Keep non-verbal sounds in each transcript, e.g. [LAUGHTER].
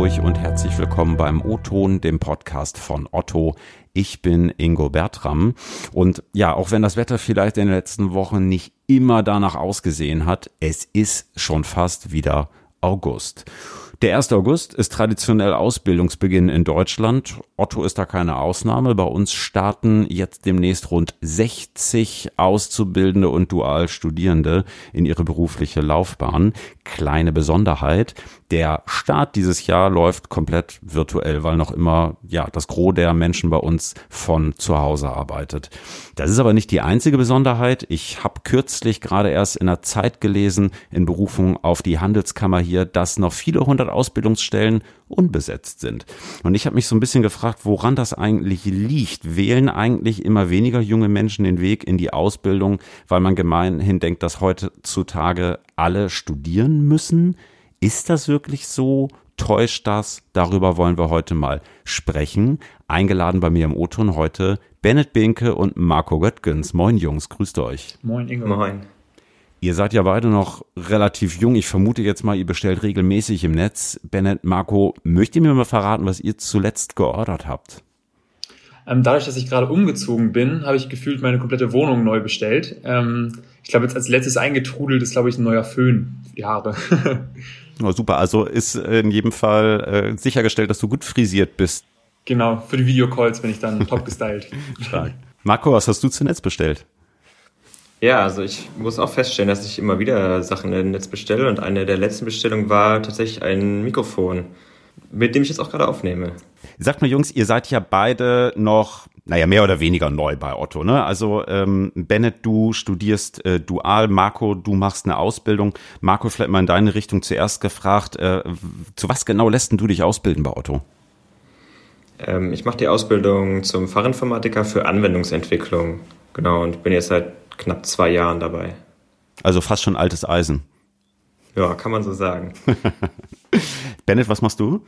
Hamburg und herzlich willkommen beim O-Ton, dem Podcast von Otto. Ich bin Ingo Bertram und ja, auch wenn das Wetter vielleicht in den letzten Wochen nicht immer danach ausgesehen hat, es ist schon fast wieder August. Der 1. August ist traditionell Ausbildungsbeginn in Deutschland. Otto ist da keine Ausnahme. Bei uns starten jetzt demnächst rund 60 Auszubildende und Dualstudierende in ihre berufliche Laufbahn. Kleine Besonderheit. Der Start dieses Jahr läuft komplett virtuell, weil noch immer, ja, das Gros der Menschen bei uns von zu Hause arbeitet. Das ist aber nicht die einzige Besonderheit. Ich habe kürzlich gerade erst in der Zeit gelesen, in Berufung auf die Handelskammer hier, dass noch viele hundert Ausbildungsstellen unbesetzt sind. Und ich habe mich so ein bisschen gefragt, woran das eigentlich liegt. Wählen eigentlich immer weniger junge Menschen den Weg in die Ausbildung, weil man gemeinhin denkt, dass heutzutage alle studieren müssen? Ist das wirklich so? Täuscht das? Darüber wollen wir heute mal sprechen. Eingeladen bei mir im O-Ton heute Bennett Binke und Marco Göttgens. Moin Jungs, grüßt euch. Moin Ingo. Moin. Ihr seid ja beide noch relativ jung. Ich vermute jetzt mal, ihr bestellt regelmäßig im Netz. Bennett, Marco, möchtet ihr mir mal verraten, was ihr zuletzt geordert habt? Ähm, dadurch, dass ich gerade umgezogen bin, habe ich gefühlt meine komplette Wohnung neu bestellt. Ähm, ich glaube, jetzt als letztes eingetrudelt ist, glaube ich, ein neuer Föhn. Jahre. [LAUGHS] Oh, super, also ist in jedem Fall äh, sichergestellt, dass du gut frisiert bist. Genau, für die Videocalls bin ich dann [LAUGHS] top gestylt. Stark. Marco, was hast du zuletzt bestellt? Ja, also ich muss auch feststellen, dass ich immer wieder Sachen im Netz bestelle und eine der letzten Bestellungen war tatsächlich ein Mikrofon, mit dem ich jetzt auch gerade aufnehme. Sagt mal, Jungs, ihr seid ja beide noch naja, mehr oder weniger neu bei Otto. Ne? Also ähm, Bennett, du studierst äh, dual, Marco, du machst eine Ausbildung. Marco, vielleicht mal in deine Richtung zuerst gefragt, äh, zu was genau lässt du dich ausbilden bei Otto? Ähm, ich mache die Ausbildung zum Fachinformatiker für Anwendungsentwicklung. Genau, und bin jetzt seit knapp zwei Jahren dabei. Also fast schon altes Eisen. Ja, kann man so sagen. [LAUGHS] Bennett, was machst du?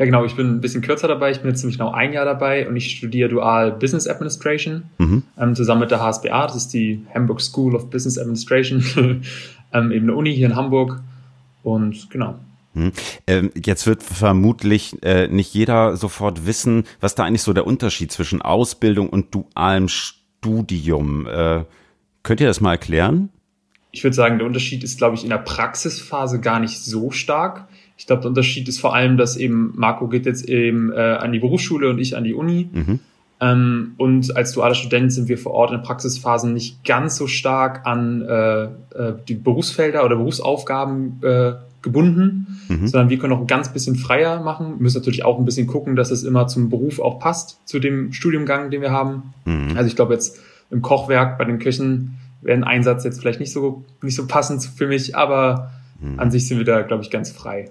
Ja, genau, ich bin ein bisschen kürzer dabei. Ich bin jetzt ziemlich genau ein Jahr dabei und ich studiere dual Business Administration mhm. ähm, zusammen mit der HSBA. Das ist die Hamburg School of Business Administration, [LAUGHS] ähm, eben eine Uni hier in Hamburg. Und genau. Mhm. Ähm, jetzt wird vermutlich äh, nicht jeder sofort wissen, was da eigentlich so der Unterschied zwischen Ausbildung und dualem Studium. Äh, könnt ihr das mal erklären? Ich würde sagen, der Unterschied ist, glaube ich, in der Praxisphase gar nicht so stark. Ich glaube, der Unterschied ist vor allem, dass eben Marco geht jetzt eben äh, an die Berufsschule und ich an die Uni. Mhm. Ähm, und als dualer Student sind wir vor Ort in Praxisphasen nicht ganz so stark an äh, äh, die Berufsfelder oder Berufsaufgaben äh, gebunden, mhm. sondern wir können auch ein ganz bisschen freier machen. Wir müssen natürlich auch ein bisschen gucken, dass es immer zum Beruf auch passt, zu dem Studiumgang, den wir haben. Mhm. Also ich glaube jetzt im Kochwerk bei den Köchen wäre ein Einsatz jetzt vielleicht nicht so, nicht so passend für mich, aber. An sich sind wir da, glaube ich, ganz frei.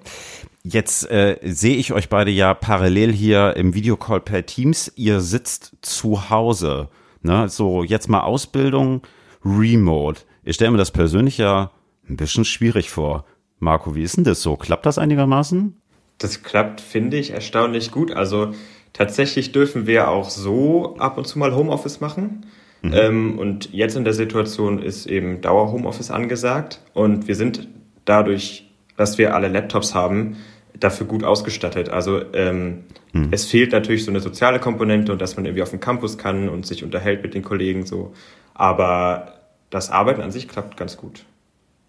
Jetzt äh, sehe ich euch beide ja parallel hier im Videocall per Teams. Ihr sitzt zu Hause. Ne? So, jetzt mal Ausbildung, Remote. Ich stelle mir das persönlich ja ein bisschen schwierig vor. Marco, wie ist denn das so? Klappt das einigermaßen? Das klappt, finde ich, erstaunlich gut. Also tatsächlich dürfen wir auch so ab und zu mal Homeoffice machen. Mhm. Ähm, und jetzt in der Situation ist eben Dauer Homeoffice angesagt. Und wir sind dadurch, dass wir alle Laptops haben, dafür gut ausgestattet. Also ähm, hm. es fehlt natürlich so eine soziale Komponente und dass man irgendwie auf dem Campus kann und sich unterhält mit den Kollegen so. Aber das Arbeiten an sich klappt ganz gut.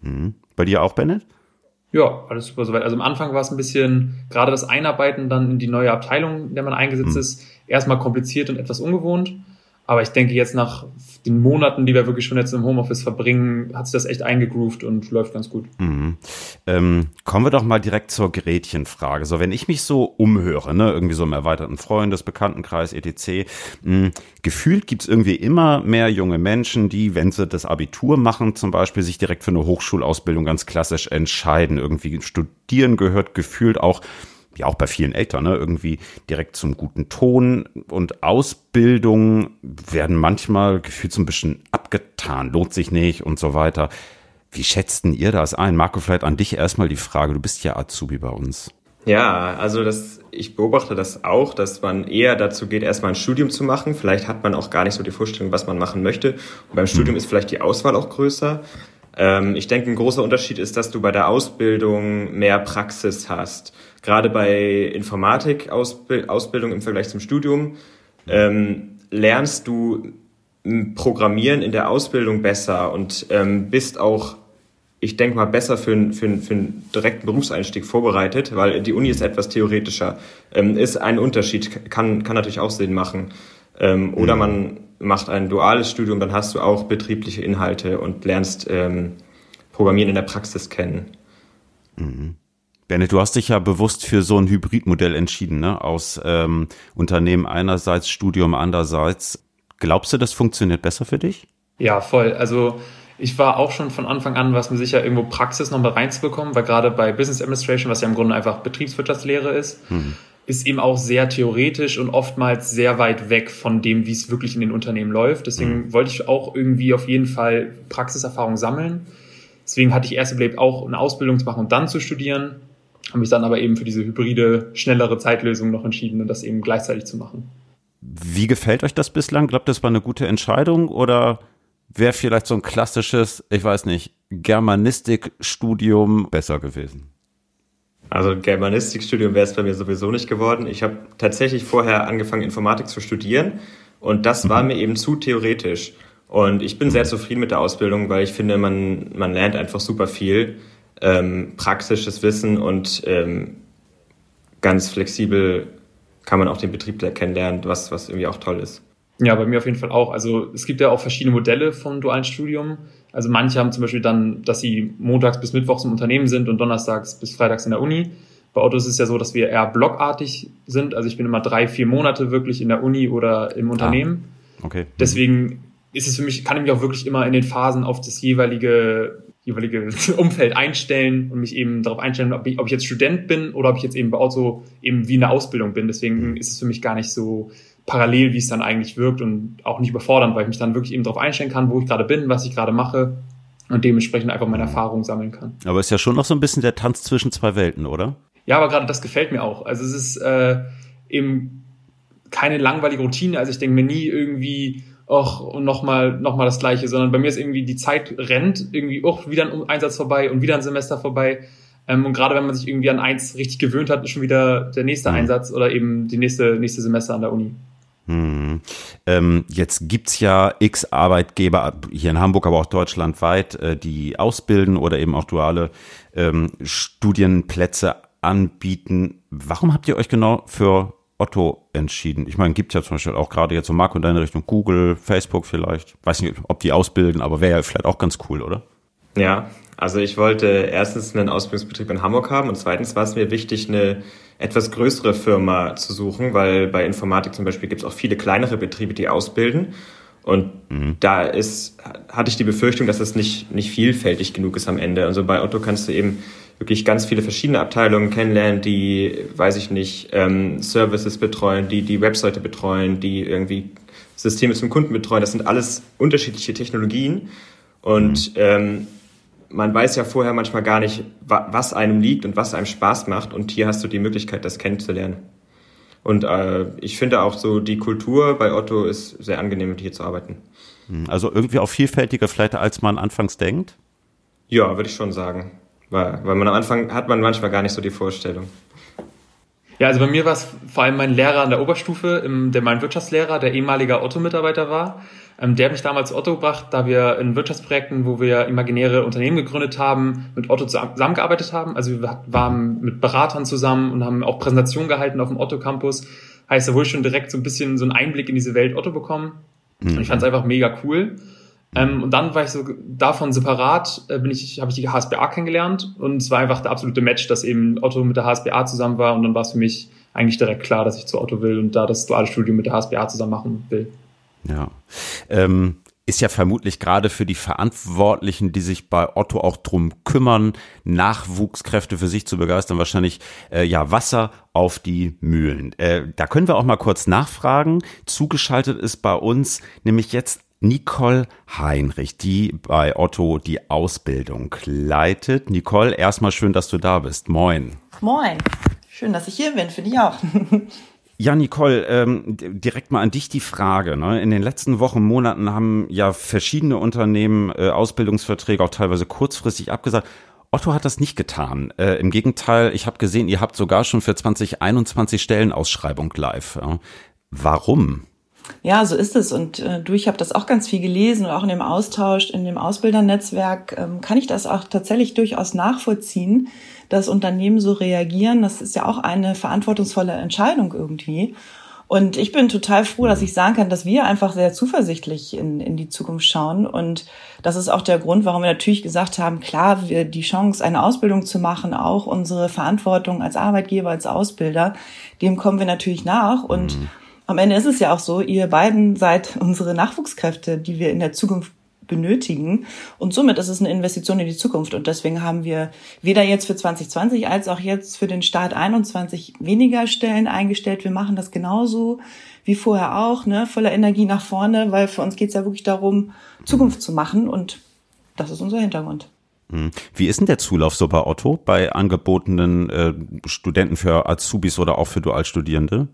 Hm. Bei dir auch, Bennett? Ja, alles super soweit. Also am Anfang war es ein bisschen, gerade das Einarbeiten dann in die neue Abteilung, in der man eingesetzt hm. ist, erstmal kompliziert und etwas ungewohnt. Aber ich denke, jetzt nach den Monaten, die wir wirklich schon jetzt im Homeoffice verbringen, hat sich das echt eingegroovt und läuft ganz gut. Mhm. Ähm, kommen wir doch mal direkt zur Gretchenfrage. So, wenn ich mich so umhöre, ne, irgendwie so im erweiterten Freundes, Bekanntenkreis, etc., mh, gefühlt gibt's irgendwie immer mehr junge Menschen, die, wenn sie das Abitur machen, zum Beispiel sich direkt für eine Hochschulausbildung ganz klassisch entscheiden. Irgendwie studieren gehört gefühlt auch ja auch bei vielen Eltern, ne, irgendwie direkt zum guten Ton und Ausbildung werden manchmal gefühlt so ein bisschen abgetan, lohnt sich nicht und so weiter. Wie schätzten ihr das ein? Marco, vielleicht an dich erstmal die Frage, du bist ja Azubi bei uns. Ja, also das, ich beobachte das auch, dass man eher dazu geht, erstmal ein Studium zu machen. Vielleicht hat man auch gar nicht so die Vorstellung, was man machen möchte. Und beim Studium hm. ist vielleicht die Auswahl auch größer. Ähm, ich denke, ein großer Unterschied ist, dass du bei der Ausbildung mehr Praxis hast. Gerade bei Informatik-Ausbildung im Vergleich zum Studium ähm, lernst du Programmieren in der Ausbildung besser und ähm, bist auch, ich denke mal, besser für, einen für, für einen direkten Berufseinstieg vorbereitet, weil die Uni ist etwas theoretischer. Ähm, ist ein Unterschied, kann, kann natürlich auch Sinn machen. Ähm, oder mhm. man macht ein duales Studium, dann hast du auch betriebliche Inhalte und lernst ähm, Programmieren in der Praxis kennen. Mhm. Bennett, du hast dich ja bewusst für so ein Hybridmodell entschieden, ne? aus ähm, Unternehmen einerseits, Studium andererseits. Glaubst du, das funktioniert besser für dich? Ja, voll. Also ich war auch schon von Anfang an, was mir sicher irgendwo Praxis noch mal reinzubekommen, weil gerade bei Business Administration, was ja im Grunde einfach Betriebswirtschaftslehre ist, mhm. Ist eben auch sehr theoretisch und oftmals sehr weit weg von dem, wie es wirklich in den Unternehmen läuft. Deswegen mhm. wollte ich auch irgendwie auf jeden Fall Praxiserfahrung sammeln. Deswegen hatte ich erst überlegt, auch eine Ausbildung zu machen und dann zu studieren. Habe mich dann aber eben für diese hybride, schnellere Zeitlösung noch entschieden und das eben gleichzeitig zu machen. Wie gefällt euch das bislang? Glaubt das war eine gute Entscheidung oder wäre vielleicht so ein klassisches, ich weiß nicht, Germanistikstudium besser gewesen? Also Germanistikstudium wäre es bei mir sowieso nicht geworden. Ich habe tatsächlich vorher angefangen, Informatik zu studieren und das war mhm. mir eben zu theoretisch. Und ich bin sehr zufrieden mit der Ausbildung, weil ich finde, man, man lernt einfach super viel, ähm, praktisches Wissen und ähm, ganz flexibel kann man auch den Betrieb kennenlernen, was, was irgendwie auch toll ist. Ja, bei mir auf jeden Fall auch. Also es gibt ja auch verschiedene Modelle vom dualen Studium. Also manche haben zum Beispiel dann, dass sie montags bis mittwochs im Unternehmen sind und donnerstags bis freitags in der Uni. Bei Otto ist es ja so, dass wir eher blockartig sind. Also ich bin immer drei, vier Monate wirklich in der Uni oder im ah, Unternehmen. Ah, okay. Deswegen ist es für mich, kann ich mich auch wirklich immer in den Phasen auf das jeweilige jeweilige [LAUGHS] Umfeld einstellen und mich eben darauf einstellen, ob ich, ob ich jetzt Student bin oder ob ich jetzt eben bei Auto eben wie in der Ausbildung bin. Deswegen mhm. ist es für mich gar nicht so parallel, wie es dann eigentlich wirkt und auch nicht überfordernd, weil ich mich dann wirklich eben darauf einstellen kann, wo ich gerade bin, was ich gerade mache und dementsprechend einfach meine Erfahrungen sammeln kann. Aber ist ja schon noch so ein bisschen der Tanz zwischen zwei Welten, oder? Ja, aber gerade das gefällt mir auch. Also es ist äh, eben keine langweilige Routine. Also ich denke mir nie irgendwie, och, und nochmal noch mal das Gleiche, sondern bei mir ist irgendwie die Zeit rennt, irgendwie, auch wieder ein Einsatz vorbei und wieder ein Semester vorbei. Ähm, und gerade wenn man sich irgendwie an eins richtig gewöhnt hat, ist schon wieder der nächste mhm. Einsatz oder eben die nächste, nächste Semester an der Uni. Hm. Ähm, jetzt gibt's ja x Arbeitgeber hier in Hamburg, aber auch deutschlandweit, äh, die ausbilden oder eben auch duale ähm, Studienplätze anbieten. Warum habt ihr euch genau für Otto entschieden? Ich meine, gibt ja zum Beispiel auch gerade jetzt so Marco in deine Richtung Google, Facebook vielleicht. Weiß nicht, ob die ausbilden, aber wäre ja vielleicht auch ganz cool, oder? Ja, also ich wollte erstens einen Ausbildungsbetrieb in Hamburg haben und zweitens war es mir wichtig, eine etwas größere Firma zu suchen, weil bei Informatik zum Beispiel gibt es auch viele kleinere Betriebe, die ausbilden. Und mhm. da ist, hatte ich die Befürchtung, dass das nicht, nicht vielfältig genug ist am Ende. Also bei Otto kannst du eben wirklich ganz viele verschiedene Abteilungen kennenlernen, die, weiß ich nicht, ähm, Services betreuen, die die Webseite betreuen, die irgendwie Systeme zum Kunden betreuen. Das sind alles unterschiedliche Technologien. Und mhm. ähm, man weiß ja vorher manchmal gar nicht, was einem liegt und was einem Spaß macht. Und hier hast du die Möglichkeit, das kennenzulernen. Und äh, ich finde auch so, die Kultur bei Otto ist sehr angenehm, mit hier zu arbeiten. Mhm. Also irgendwie auch vielfältiger vielleicht, als man anfangs denkt? Ja, würde ich schon sagen. Weil, weil man am Anfang hat man manchmal gar nicht so die Vorstellung. Ja, also bei mir war es vor allem mein Lehrer an der Oberstufe, der mein Wirtschaftslehrer, der ehemaliger Otto-Mitarbeiter war. Ähm, der hat mich damals zu Otto gebracht, da wir in Wirtschaftsprojekten, wo wir imaginäre Unternehmen gegründet haben, mit Otto zusammengearbeitet haben. Also wir waren mit Beratern zusammen und haben auch Präsentationen gehalten auf dem Otto-Campus. Heißt, da wurde ich schon direkt so ein bisschen so einen Einblick in diese Welt Otto bekommen. Mhm. Und ich fand es einfach mega cool. Ähm, und dann war ich so davon separat, äh, bin ich, habe ich die HSBA kennengelernt und es war einfach der absolute Match, dass eben Otto mit der HSBA zusammen war und dann war es für mich eigentlich direkt klar, dass ich zu Otto will und da das duale Studium mit der HSBA zusammen machen will. Ja. Ähm, ist ja vermutlich gerade für die Verantwortlichen, die sich bei Otto auch drum kümmern, Nachwuchskräfte für sich zu begeistern, wahrscheinlich äh, ja Wasser auf die Mühlen. Äh, da können wir auch mal kurz nachfragen. Zugeschaltet ist bei uns nämlich jetzt Nicole Heinrich, die bei Otto die Ausbildung leitet. Nicole, erstmal schön, dass du da bist. Moin. Moin. Schön, dass ich hier bin, finde ich auch. [LAUGHS] Ja, Nicole, ähm, direkt mal an dich die Frage. Ne? In den letzten Wochen, Monaten haben ja verschiedene Unternehmen äh, Ausbildungsverträge auch teilweise kurzfristig abgesagt. Otto hat das nicht getan. Äh, Im Gegenteil, ich habe gesehen, ihr habt sogar schon für 2021 Stellenausschreibung live. Ja. Warum? Ja, so ist es. Und äh, du, ich habe das auch ganz viel gelesen und auch in dem Austausch, in dem Ausbildernetzwerk ähm, kann ich das auch tatsächlich durchaus nachvollziehen, dass Unternehmen so reagieren. Das ist ja auch eine verantwortungsvolle Entscheidung irgendwie. Und ich bin total froh, dass ich sagen kann, dass wir einfach sehr zuversichtlich in, in die Zukunft schauen. Und das ist auch der Grund, warum wir natürlich gesagt haben, klar, wir die Chance, eine Ausbildung zu machen, auch unsere Verantwortung als Arbeitgeber, als Ausbilder, dem kommen wir natürlich nach. Und mhm am Ende ist es ja auch so, ihr beiden seid unsere Nachwuchskräfte, die wir in der Zukunft benötigen. Und somit ist es eine Investition in die Zukunft. Und deswegen haben wir weder jetzt für 2020 als auch jetzt für den Start 21 weniger Stellen eingestellt. Wir machen das genauso wie vorher auch, ne, voller Energie nach vorne, weil für uns geht es ja wirklich darum, Zukunft zu machen. Und das ist unser Hintergrund. Hm. Wie ist denn der Zulauf so bei Otto, bei angebotenen äh, Studenten für Azubis oder auch für Dualstudierende?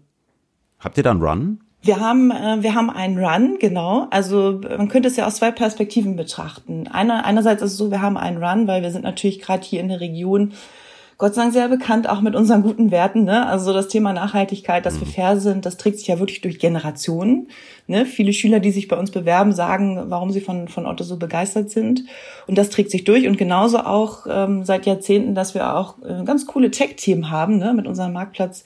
Habt ihr da einen Run? Wir haben, äh, wir haben einen Run, genau. Also man könnte es ja aus zwei Perspektiven betrachten. Einer, einerseits ist es so, wir haben einen Run, weil wir sind natürlich gerade hier in der Region Gott sei Dank sehr bekannt, auch mit unseren guten Werten. Ne? Also das Thema Nachhaltigkeit, dass wir mhm. fair sind, das trägt sich ja wirklich durch Generationen. Ne? Viele Schüler, die sich bei uns bewerben, sagen, warum sie von, von Otto so begeistert sind. Und das trägt sich durch. Und genauso auch ähm, seit Jahrzehnten, dass wir auch äh, ganz coole Tech-Team haben ne? mit unserem Marktplatz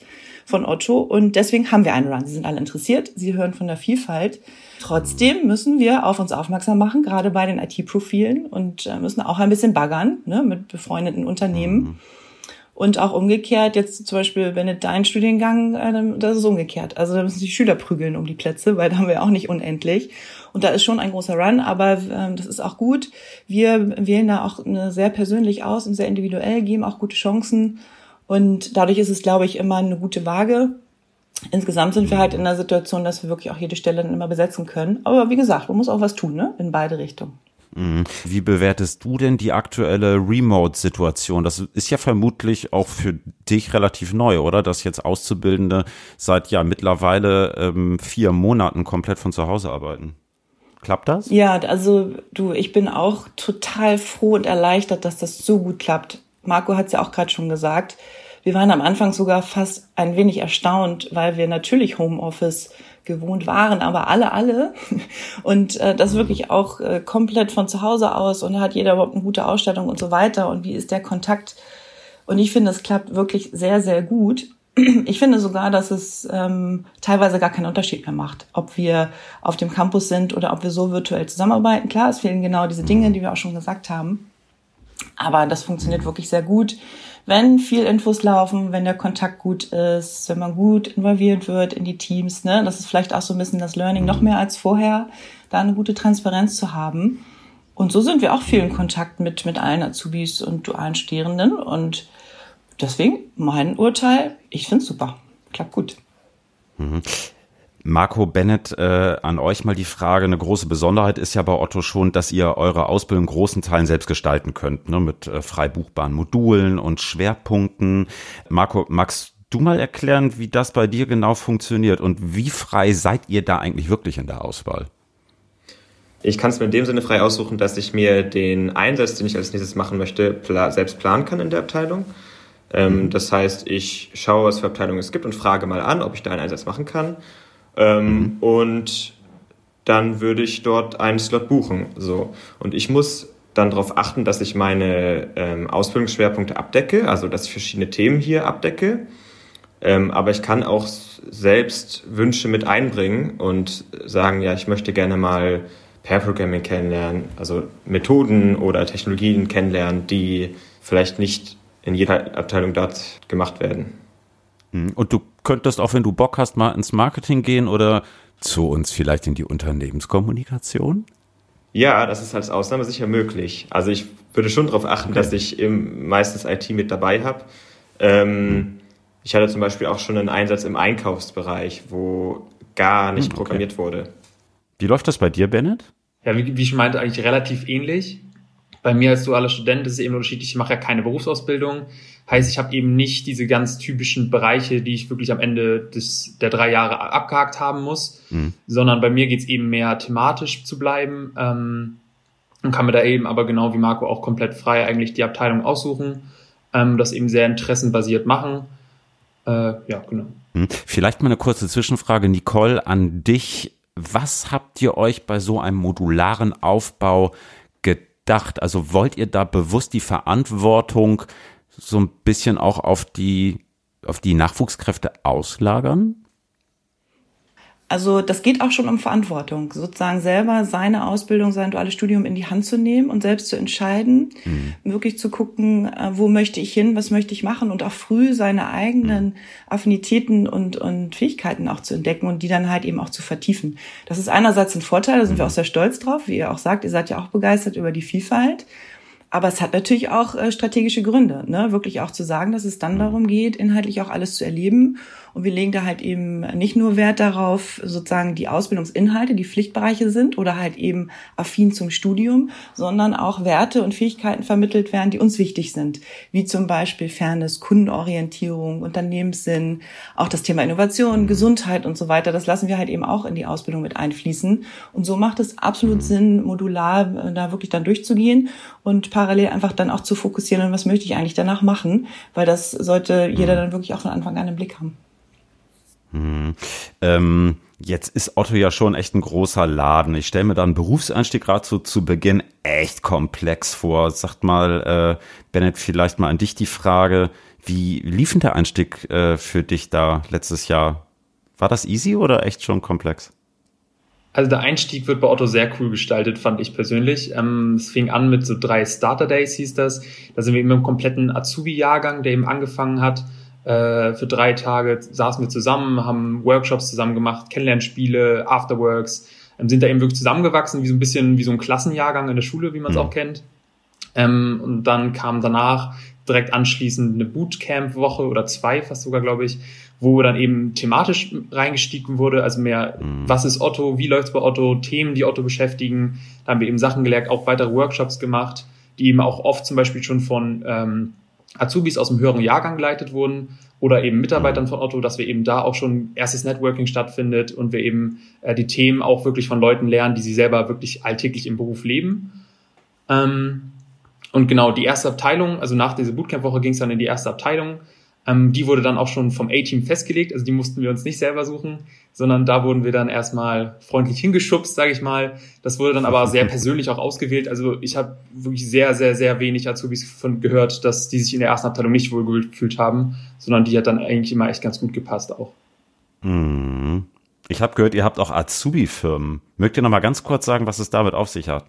von Otto. Und deswegen haben wir einen Run. Sie sind alle interessiert, sie hören von der Vielfalt. Trotzdem müssen wir auf uns aufmerksam machen, gerade bei den IT-Profilen und äh, müssen auch ein bisschen baggern ne, mit befreundeten Unternehmen. Mhm. Und auch umgekehrt, jetzt zum Beispiel, wenn dein Studiengang, äh, das ist umgekehrt. Also da müssen die Schüler prügeln um die Plätze, weil da haben wir auch nicht unendlich. Und da ist schon ein großer Run, aber ähm, das ist auch gut. Wir wählen da auch sehr persönlich aus und sehr individuell, geben auch gute Chancen und dadurch ist es, glaube ich, immer eine gute Waage. Insgesamt sind wir halt in der Situation, dass wir wirklich auch jede Stelle dann immer besetzen können. Aber wie gesagt, man muss auch was tun, ne? In beide Richtungen. Mhm. Wie bewertest du denn die aktuelle Remote-Situation? Das ist ja vermutlich auch für dich relativ neu, oder? Dass jetzt Auszubildende seit ja mittlerweile ähm, vier Monaten komplett von zu Hause arbeiten. Klappt das? Ja, also du, ich bin auch total froh und erleichtert, dass das so gut klappt. Marco hat es ja auch gerade schon gesagt. Wir waren am Anfang sogar fast ein wenig erstaunt, weil wir natürlich Homeoffice gewohnt waren, aber alle, alle. [LAUGHS] Und äh, das wirklich auch äh, komplett von zu Hause aus und hat jeder überhaupt eine gute Ausstattung und so weiter und wie ist der Kontakt. Und ich finde, es klappt wirklich sehr, sehr gut. [CLEARS THROAT] Ich finde sogar, dass es ähm, teilweise gar keinen Unterschied mehr macht, ob wir auf dem Campus sind oder ob wir so virtuell zusammenarbeiten. Klar, es fehlen genau diese Dinge, die wir auch schon gesagt haben. Aber das funktioniert wirklich sehr gut, wenn viel Infos laufen, wenn der Kontakt gut ist, wenn man gut involviert wird in die Teams. Ne? Das ist vielleicht auch so ein bisschen das Learning, noch mehr als vorher, da eine gute Transparenz zu haben. Und so sind wir auch viel in Kontakt mit, mit allen Azubis und dualen Studierenden. Und deswegen mein Urteil, ich finde es super. Klappt gut. Mhm. Marco Bennett, äh, an euch mal die Frage. Eine große Besonderheit ist ja bei Otto schon, dass ihr eure Ausbildung in großen Teilen selbst gestalten könnt, ne, mit äh, frei buchbaren Modulen und Schwerpunkten. Marco, magst du mal erklären, wie das bei dir genau funktioniert und wie frei seid ihr da eigentlich wirklich in der Auswahl? Ich kann es mir in dem Sinne frei aussuchen, dass ich mir den Einsatz, den ich als nächstes machen möchte, pla selbst planen kann in der Abteilung. Ähm, mhm. Das heißt, ich schaue, was für Abteilungen es gibt und frage mal an, ob ich da einen Einsatz machen kann. Ähm, mhm. Und dann würde ich dort einen Slot buchen. So. Und ich muss dann darauf achten, dass ich meine ähm, Ausbildungsschwerpunkte abdecke, also dass ich verschiedene Themen hier abdecke. Ähm, aber ich kann auch selbst Wünsche mit einbringen und sagen, ja, ich möchte gerne mal Pair Programming kennenlernen, also Methoden oder Technologien kennenlernen, die vielleicht nicht in jeder Abteilung dort gemacht werden. Mhm. Und du könntest auch, wenn du Bock hast, mal ins Marketing gehen oder zu uns vielleicht in die Unternehmenskommunikation? Ja, das ist als Ausnahme sicher möglich. Also ich würde schon darauf achten, okay. dass ich im, meistens IT mit dabei habe. Ähm, mhm. Ich hatte zum Beispiel auch schon einen Einsatz im Einkaufsbereich, wo gar nicht mhm, okay. programmiert wurde. Wie läuft das bei dir, Bennett? Ja, wie, wie ich meinte, eigentlich relativ ähnlich. Bei mir als dualer Student ist es eben unterschiedlich. Ich mache ja keine Berufsausbildung. Heißt, ich habe eben nicht diese ganz typischen Bereiche, die ich wirklich am Ende des, der drei Jahre abgehakt haben muss, mhm. sondern bei mir geht es eben mehr thematisch zu bleiben ähm, und kann mir da eben aber genau wie Marco auch komplett frei eigentlich die Abteilung aussuchen, ähm, das eben sehr interessenbasiert machen. Äh, ja, genau. Mhm. Vielleicht mal eine kurze Zwischenfrage, Nicole, an dich. Was habt ihr euch bei so einem modularen Aufbau gedacht? Also wollt ihr da bewusst die Verantwortung so ein bisschen auch auf die, auf die Nachwuchskräfte auslagern? Also das geht auch schon um Verantwortung, sozusagen selber seine Ausbildung, sein duales Studium in die Hand zu nehmen und selbst zu entscheiden, mhm. wirklich zu gucken, äh, wo möchte ich hin, was möchte ich machen und auch früh seine eigenen mhm. Affinitäten und, und Fähigkeiten auch zu entdecken und die dann halt eben auch zu vertiefen. Das ist einerseits ein Vorteil, da sind mhm. wir auch sehr stolz drauf, wie ihr auch sagt, ihr seid ja auch begeistert über die Vielfalt. Aber es hat natürlich auch äh, strategische Gründe, ne? wirklich auch zu sagen, dass es dann mhm. darum geht, inhaltlich auch alles zu erleben und wir legen da halt eben nicht nur Wert darauf, sozusagen die Ausbildungsinhalte, die Pflichtbereiche sind oder halt eben affin zum Studium, sondern auch Werte und Fähigkeiten vermittelt werden, die uns wichtig sind, wie zum Beispiel Fairness, Kundenorientierung, Unternehmenssinn, auch das Thema Innovation, Gesundheit und so weiter. Das lassen wir halt eben auch in die Ausbildung mit einfließen. Und so macht es absolut Sinn, modular äh, da wirklich dann durchzugehen und parallel einfach dann auch zu fokussieren, was möchte ich eigentlich danach machen, weil das sollte jeder dann wirklich auch von Anfang an im Blick haben. Hm. Ähm, jetzt ist Otto ja schon echt ein großer Laden. Ich stelle mir da einen Berufseinstieg gerade so zu Beginn echt komplex vor. Sagt mal, äh, Bennett, vielleicht mal an dich die Frage, wie lief denn der Einstieg äh, für dich da letztes Jahr? War das easy oder echt schon komplex? Also der Einstieg wird bei Otto sehr cool gestaltet, fand ich persönlich. Ähm, es fing an mit so drei Starter Days, hieß das. Da sind wir eben im kompletten Azubi-Jahrgang, der eben angefangen hat äh, für drei Tage saßen wir zusammen, haben Workshops zusammen gemacht, Kennenlernspiele, Afterworks, ähm, sind da eben wirklich zusammengewachsen, wie so ein bisschen wie so ein Klassenjahrgang in der Schule, wie man es mhm. auch kennt. Ähm, und dann kam danach direkt anschließend eine Bootcamp-Woche oder zwei, fast sogar, glaube ich, wo dann eben thematisch reingestiegen wurde, also mehr, mhm. was ist Otto, wie läuft's bei Otto, Themen, die Otto beschäftigen. Da haben wir eben Sachen gelernt, auch weitere Workshops gemacht, die eben auch oft zum Beispiel schon von ähm, Azubis aus dem höheren Jahrgang geleitet wurden oder eben Mitarbeitern von Otto, dass wir eben da auch schon erstes Networking stattfindet und wir eben äh, die Themen auch wirklich von Leuten lernen, die sie selber wirklich alltäglich im Beruf leben. Ähm, und genau die erste Abteilung, also nach dieser Bootcamp-Woche ging es dann in die erste Abteilung. Ähm, die wurde dann auch schon vom A-Team festgelegt, also die mussten wir uns nicht selber suchen, sondern da wurden wir dann erstmal freundlich hingeschubst, sage ich mal. Das wurde dann aber sehr [LAUGHS] persönlich auch ausgewählt. Also ich habe wirklich sehr, sehr, sehr wenig Azubis von gehört, dass die sich in der ersten Abteilung nicht wohl gefühlt haben, sondern die hat dann eigentlich immer echt ganz gut gepasst auch. Hm. Ich habe gehört, ihr habt auch Azubi-Firmen. Mögt ihr noch mal ganz kurz sagen, was es damit auf sich hat?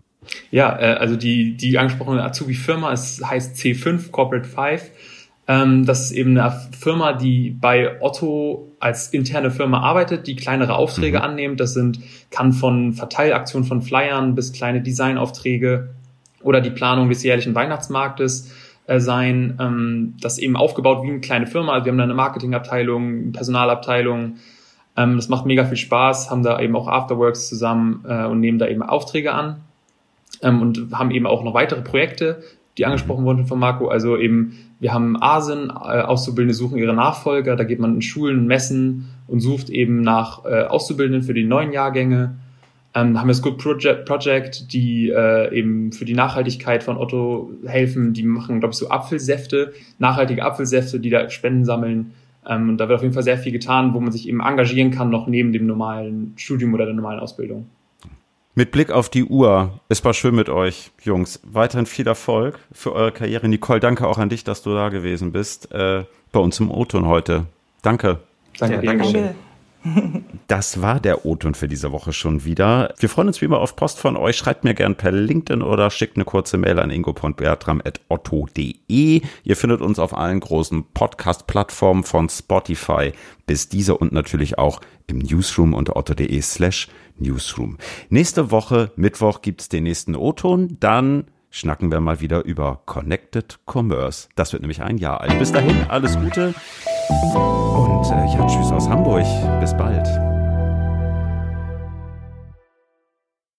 Ja, äh, also die, die angesprochene Azubi-Firma, es heißt C5, Corporate 5 ähm, das ist eben eine Firma, die bei Otto als interne Firma arbeitet, die kleinere Aufträge mhm. annimmt. Das sind, kann von Verteilaktionen von Flyern bis kleine Designaufträge oder die Planung des jährlichen Weihnachtsmarktes äh, sein. Ähm, das ist eben aufgebaut wie eine kleine Firma. Also wir haben da eine Marketingabteilung, eine Personalabteilung. Ähm, das macht mega viel Spaß, haben da eben auch Afterworks zusammen äh, und nehmen da eben Aufträge an. Ähm, und haben eben auch noch weitere Projekte, die angesprochen wurden von Marco. Also eben, wir haben Asen, äh, Auszubildende suchen ihre Nachfolger, da geht man in Schulen, Messen und sucht eben nach äh, Auszubildenden für die neuen Jahrgänge. Ähm, haben wir das Good Project, Project die äh, eben für die Nachhaltigkeit von Otto helfen. Die machen, glaube ich, so Apfelsäfte, nachhaltige Apfelsäfte, die da Spenden sammeln. Ähm, und da wird auf jeden Fall sehr viel getan, wo man sich eben engagieren kann, noch neben dem normalen Studium oder der normalen Ausbildung. Mit Blick auf die Uhr, es war schön mit euch, Jungs. Weiterhin viel Erfolg für eure Karriere. Nicole, danke auch an dich, dass du da gewesen bist, äh, bei uns im O-Ton heute. Danke. Danke, ja, danke. danke. Das war der O-Ton für diese Woche schon wieder. Wir freuen uns wie immer auf Post von euch. Schreibt mir gern per LinkedIn oder schickt eine kurze Mail an ingo.bertram.otto.de. Ihr findet uns auf allen großen Podcast-Plattformen von Spotify bis dieser und natürlich auch im Newsroom unter otto.de slash newsroom. Nächste Woche, Mittwoch, gibt's den nächsten O-Ton. Dann schnacken wir mal wieder über Connected Commerce. Das wird nämlich ein Jahr alt. Bis dahin, alles Gute. Und äh, ja, tschüss aus Hamburg. Bis bald.